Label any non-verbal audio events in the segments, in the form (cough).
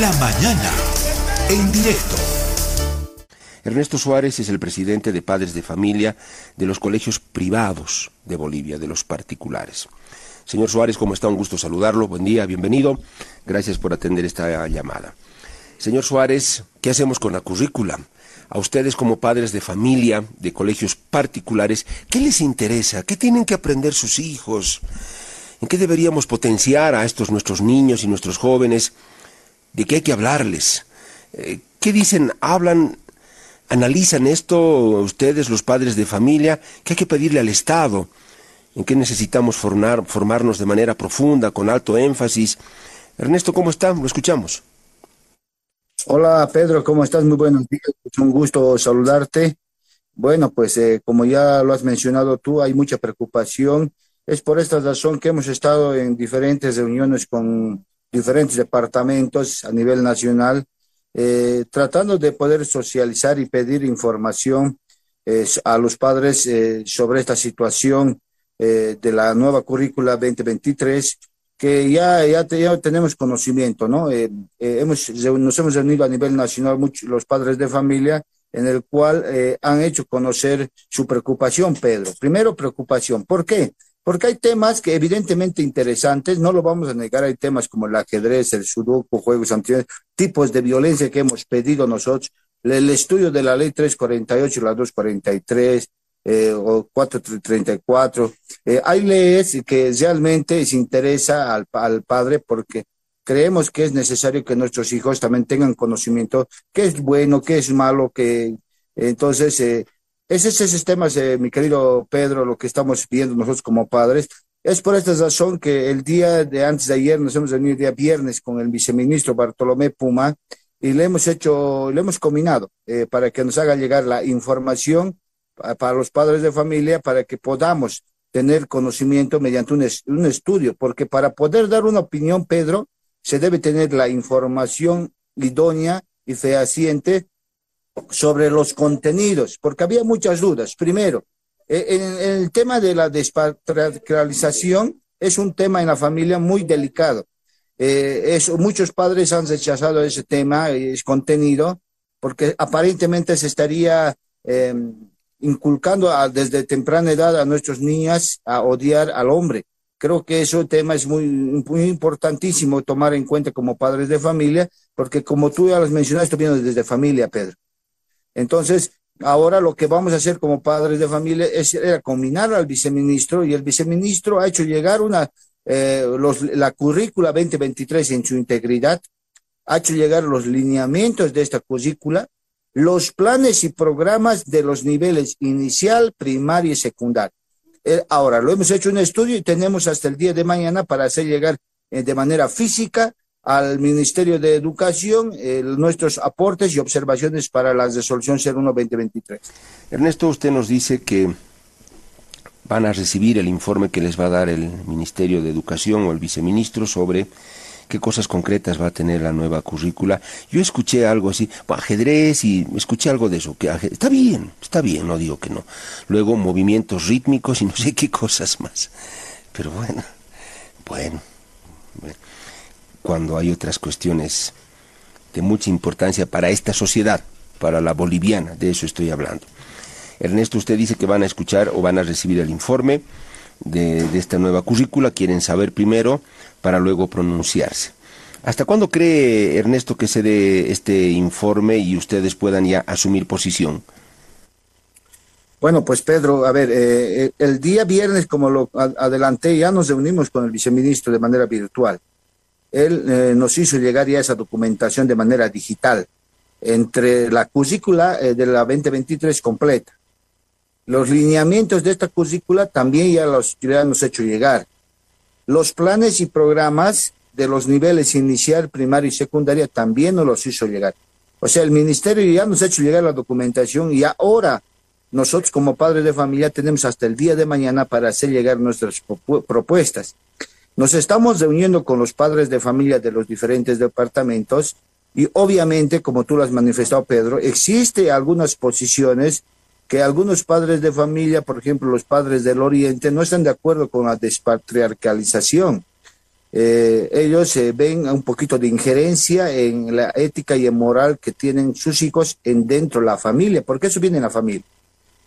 La mañana, en directo. Ernesto Suárez es el presidente de padres de familia de los colegios privados de Bolivia, de los particulares. Señor Suárez, ¿cómo está? Un gusto saludarlo. Buen día, bienvenido. Gracias por atender esta llamada. Señor Suárez, ¿qué hacemos con la currícula? A ustedes como padres de familia, de colegios particulares, ¿qué les interesa? ¿Qué tienen que aprender sus hijos? ¿En qué deberíamos potenciar a estos nuestros niños y nuestros jóvenes? ¿De qué hay que hablarles? Eh, ¿Qué dicen? ¿Hablan? ¿Analizan esto ustedes, los padres de familia? ¿Qué hay que pedirle al Estado? ¿En qué necesitamos formar, formarnos de manera profunda, con alto énfasis? Ernesto, ¿cómo está? Lo escuchamos. Hola Pedro, ¿cómo estás? Muy buenos días, es un gusto saludarte. Bueno, pues eh, como ya lo has mencionado tú, hay mucha preocupación. Es por esta razón que hemos estado en diferentes reuniones con diferentes departamentos a nivel nacional, eh, tratando de poder socializar y pedir información eh, a los padres sobre esta situación de la nueva currícula 2023 que ya, ya, tenemos conocimiento, ¿no? Eh, eh, hemos, nos hemos reunido a nivel nacional muchos, los padres de familia, en el cual eh, han hecho conocer su preocupación, Pedro. Primero, preocupación. ¿Por qué? Porque hay temas que evidentemente interesantes, no lo vamos a negar, hay temas como el ajedrez, el sudoku, juegos anteriores, tipos de violencia que hemos pedido nosotros, el estudio de la ley 348 y la 243, eh, o 434. Eh, hay leyes que realmente les interesa al, al padre porque creemos que es necesario que nuestros hijos también tengan conocimiento qué es bueno, qué es malo, que entonces eh, es ese tema, eh, mi querido Pedro, lo que estamos viendo nosotros como padres. Es por esta razón que el día de antes de ayer nos hemos reunido el día viernes con el viceministro Bartolomé Puma y le hemos hecho, le hemos combinado eh, para que nos haga llegar la información para los padres de familia para que podamos tener conocimiento mediante un, un estudio, porque para poder dar una opinión, Pedro, se debe tener la información idónea y fehaciente sobre los contenidos, porque había muchas dudas. Primero, e, en, el tema de la despatrialización es un tema en la familia muy delicado. Eh, muchos padres han rechazado ese tema, ese contenido, porque aparentemente se estaría em, inculcando desde temprana edad a nuestras niñas a odiar al hombre. Creo que ese tema es muy, muy importantísimo tomar en cuenta como padres de familia, porque como tú ya mencionado, esto viene desde familia, Pedro. Entonces, ahora lo que vamos a hacer como padres de familia es combinar al viceministro y el viceministro ha hecho llegar una, eh, la currícula 2023 en su integridad, ha hecho llegar los lineamientos de esta currícula, los planes y programas de los niveles inicial, primario y secundario. Eh, ahora, lo hemos hecho un estudio y tenemos hasta el día de mañana para hacer llegar eh, de manera física al Ministerio de Educación eh, nuestros aportes y observaciones para la resolución 01-2023. Ernesto, usted nos dice que van a recibir el informe que les va a dar el Ministerio de Educación o el viceministro sobre qué cosas concretas va a tener la nueva currícula. Yo escuché algo así, ajedrez y escuché algo de eso, que está bien, está bien, no digo que no. Luego movimientos rítmicos y no sé qué (laughs) cosas más. Pero bueno, bueno, cuando hay otras cuestiones de mucha importancia para esta sociedad, para la boliviana, de eso estoy hablando. Ernesto, usted dice que van a escuchar o van a recibir el informe de, esta nueva currícula, quieren saber primero para luego pronunciarse. ¿Hasta cuándo cree Ernesto que se dé este informe y ustedes puedan ya asumir posición? Bueno, pues Pedro, a ver, eh, el día viernes, como lo adelanté, ya nos reunimos con el viceministro de manera virtual. Él eh, nos hizo llegar ya esa documentación de manera digital, entre la currícula eh, de la 2023 completa. Los lineamientos de esta currícula también ya los nos hecho llegar los planes y programas de los niveles inicial, primaria y secundaria también nos los hizo llegar. O sea, el ministerio ya nos ha hecho llegar la documentación y ahora nosotros como padres de familia tenemos hasta el día de mañana para hacer llegar nuestras propuestas. Nos estamos reuniendo con los padres de familia de los diferentes departamentos y obviamente, como tú lo has manifestado, Pedro, existe algunas posiciones que algunos padres de familia, por ejemplo los padres del Oriente, no están de acuerdo con la despatriarcalización. eh, ellos eh, ven un poquito de injerencia en la ética y en moral que tienen sus hijos en dentro de la familia, porque eso viene en la familia.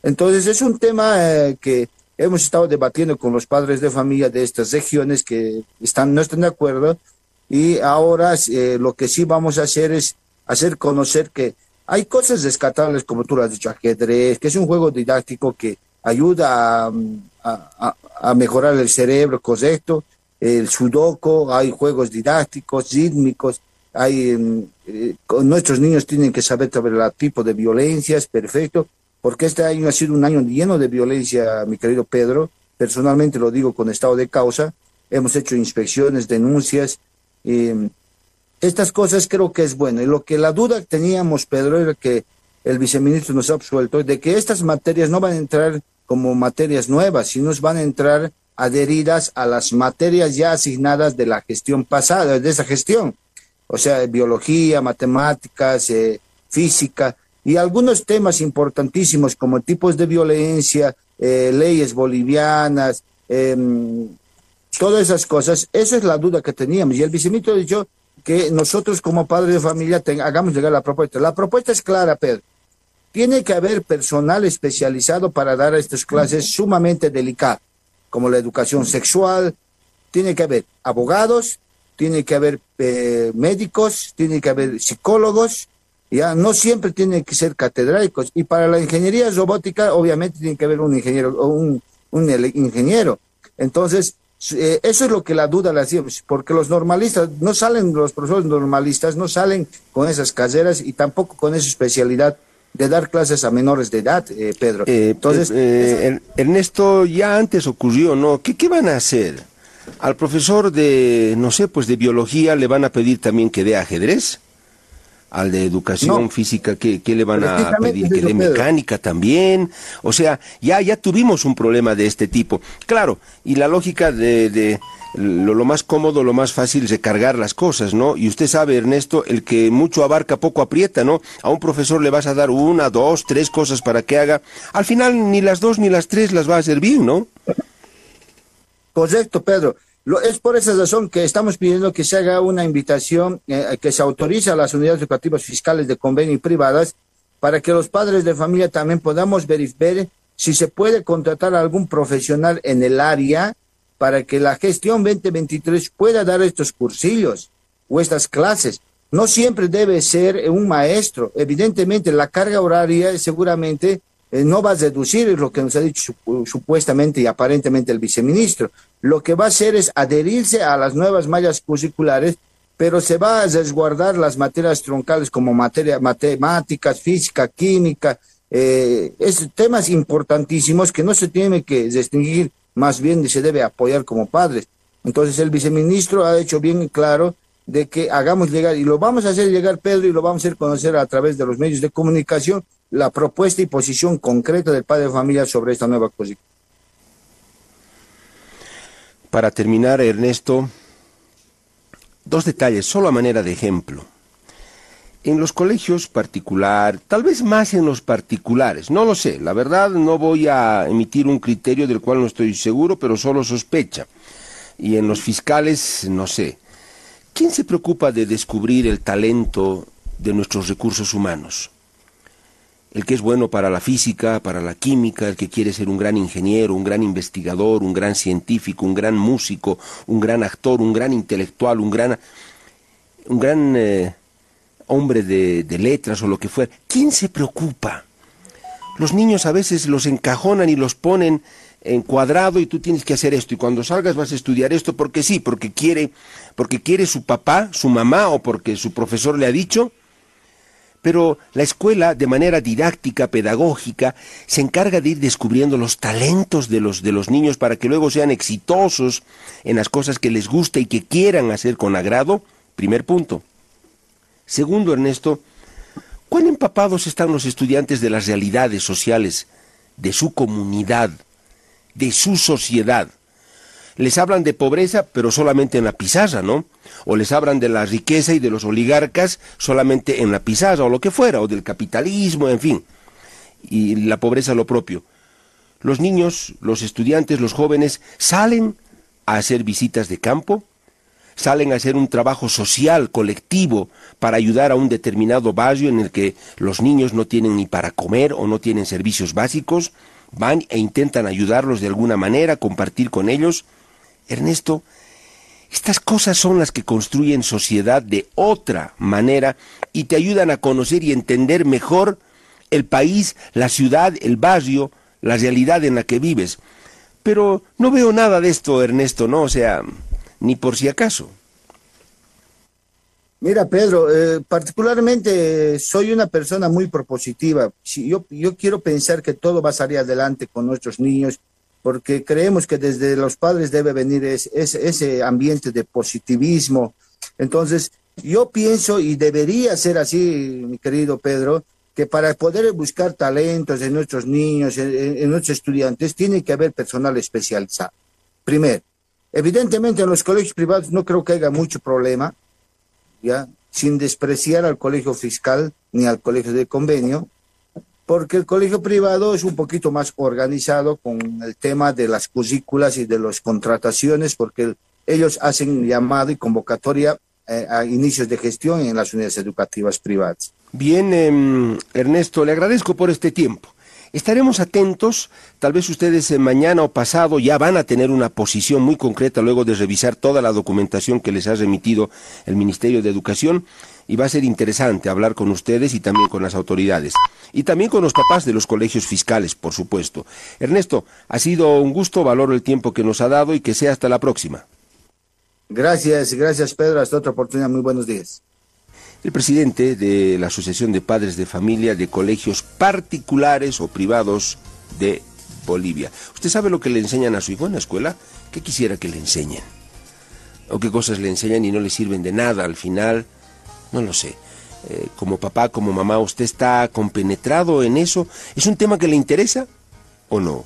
Entonces es un tema eh, que hemos estado debatiendo con los padres de familia de estas regiones que están, no están de acuerdo y ahora lo que sí vamos a hacer es hacer conocer que hay cosas descartables, como tú lo has dicho, ajedrez, que es un juego didáctico que ayuda a, a, mejorar el cerebro, correcto, el sudoku, hay juegos didácticos, rítmicos, hay, mm, eh, nuestros niños tienen que saber sobre el tipo de violencia, es perfecto, porque este año ha sido un año lleno de violencia, mi querido Pedro, personalmente lo digo con estado de causa, hemos hecho inspecciones, denuncias, eh, estas cosas creo que es bueno, y lo que la duda teníamos, Pedro, era que el viceministro nos ha absuelto, de que estas materias no van a entrar como materias nuevas, sino van a entrar adheridas a las materias ya asignadas de la gestión pasada, de esa gestión, o sea, biología, matemáticas, eh, física y algunos temas importantísimos como tipos de violencia, eh, leyes bolivianas, em, todas esas cosas. Esa es la duda que teníamos. Y el viceministro dicho que nosotros como padres de familia hagamos llegar la propuesta. La propuesta es clara, Pedro. Tiene que haber personal especializado para dar estas clases sumamente delicadas como la educación sexual, tiene que haber abogados, tiene que haber eh, médicos, tiene que haber psicólogos, ya no siempre tienen que ser catedráticos. Y para la ingeniería robótica, obviamente tiene que haber un ingeniero o un, un ingeniero. Entonces, eh, eso es lo que la duda le hacíamos, porque los normalistas no salen, los profesores normalistas no salen con esas carreras y tampoco con esa especialidad de dar clases a menores de edad, eh, Pedro. Eh, Entonces, eh, Ernesto, ya antes ocurrió, ¿no? ¿Qué, ¿Qué van a hacer? Al profesor de, no sé, pues de biología le van a pedir también que dé ajedrez. Al de educación física, ¿qué, ¿qué, le van a pedir? Que dé mecánica también. O sea, ya, ya tuvimos un problema de este tipo. Claro, y la lógica de lo, más cómodo, lo más fácil es recargar las cosas, ¿no? Y usted sabe, Ernesto, el que mucho abarca, poco aprieta, ¿no? A un profesor le vas a dar una, dos, tres cosas para que haga. Al final, ni las dos ni las tres las va a servir, ¿no? Correcto, Pedro. Lo, es por esa razón que estamos pidiendo que se haga una invitación, eh, que se autorice a las unidades educativas fiscales de convenio y privadas para que los padres de familia también podamos verificar si se puede contratar a algún profesional en el área para que la gestión 2023 pueda dar estos cursillos o estas clases. No siempre debe ser un maestro. Evidentemente, la carga horaria seguramente eh, no va a reducir, lo que nos ha dicho supuestamente y aparentemente el viceministro. Lo que va a hacer es adherirse a las nuevas mallas curriculares, pero se va a resguardar las materias troncales como materia, matemáticas, física, química, eh, temas importantísimos que no se tiene que distinguir más bien se debe apoyar como padres. Entonces el viceministro ha hecho bien claro de que hagamos llegar, y lo vamos a hacer llegar, Pedro, y lo vamos a hacer conocer a través de los medios de comunicación, la propuesta y posición concreta del padre de familia sobre esta nueva cosa. Para terminar, Ernesto, dos detalles, solo a manera de ejemplo en los colegios particular, tal vez más en los particulares, no lo sé, la verdad no voy a emitir un criterio del cual no estoy seguro, pero solo sospecha. Y en los fiscales, no sé. ¿Quién se preocupa de descubrir el talento de nuestros recursos humanos? El que es bueno para la física, para la química, el que quiere ser un gran ingeniero, un gran investigador, un gran científico, un gran músico, un gran actor, un gran intelectual, un gran, un gran eh, hombre de, letras o lo que fuera, ¿quién se preocupa? Los niños a veces los encajonan y los ponen en cuadrado y tú tienes que hacer esto y cuando salgas vas a estudiar esto porque sí, porque quiere, porque quiere su papá, su mamá o porque su profesor le ha dicho. Pero la escuela, de manera didáctica, pedagógica, se encarga de ir descubriendo los talentos de los, de los niños para que luego sean exitosos en las cosas que les gusta y que quieran hacer con agrado. Primer punto. Segundo, Ernesto, ¿cuán empapados están los estudiantes de las realidades sociales de su comunidad, de su sociedad? Les hablan de pobreza, pero solamente en la pizarra, ¿no? O les hablan de la riqueza y de los oligarcas solamente en la pizarra, o lo que fuera, o del capitalismo, en fin. Y la pobreza lo propio. Los niños, los estudiantes, los jóvenes salen a hacer visitas de campo, salen a hacer un trabajo social, colectivo, para ayudar a un determinado barrio en el que los niños no tienen ni para comer o no tienen servicios básicos, van e intentan ayudarlos de alguna manera, compartir con ellos. Ernesto, estas cosas son las que construyen sociedad de otra manera y te ayudan a conocer y entender mejor el país, la ciudad, el barrio, la realidad en la que vives. Pero no veo nada de esto, Ernesto, ¿no? O sea, ni por si acaso. Mira, Pedro, eh, particularmente soy una persona muy propositiva. Si yo, yo quiero pensar que todo va a salir adelante con nuestros niños, porque creemos que desde los padres debe venir ese ambiente de positivismo. Entonces, yo pienso y debería ser así, mi querido Pedro, que para poder buscar talentos en nuestros niños, en nuestros estudiantes, tiene que haber personal especializado. Primero, evidentemente en los colegios privados no creo que haya mucho problema, ¿ya? sin despreciar al colegio fiscal ni al colegio de convenio, porque el colegio privado es un poquito más organizado con el tema de las currículas y de las contrataciones, porque ellos hacen llamado y convocatoria eh, a inicios de gestión en las unidades educativas privadas. Bien, em, Ernesto, le agradezco por este tiempo. Estaremos atentos, tal vez ustedes eh, mañana o pasado ya van a tener una posición muy concreta luego de revisar toda la documentación que les ha remitido el Ministerio de Educación y va a ser interesante hablar con ustedes y también con las autoridades y también con los papás de los colegios fiscales, por supuesto. Ernesto, ha sido un gusto, valoro el tiempo que nos ha dado y que sea hasta la próxima. Gracias, gracias Pedro, hasta otra oportunidad, muy buenos días el presidente de la Asociación de Padres de Familia de Colegios Particulares o Privados de Bolivia. ¿Usted sabe lo que le enseñan a su hijo en la escuela? ¿Qué quisiera que le enseñen? ¿O qué cosas le enseñan y no le sirven de nada al final? No lo sé. Eh, como papá, como mamá, ¿usted está compenetrado en eso? ¿Es un tema que le interesa o no?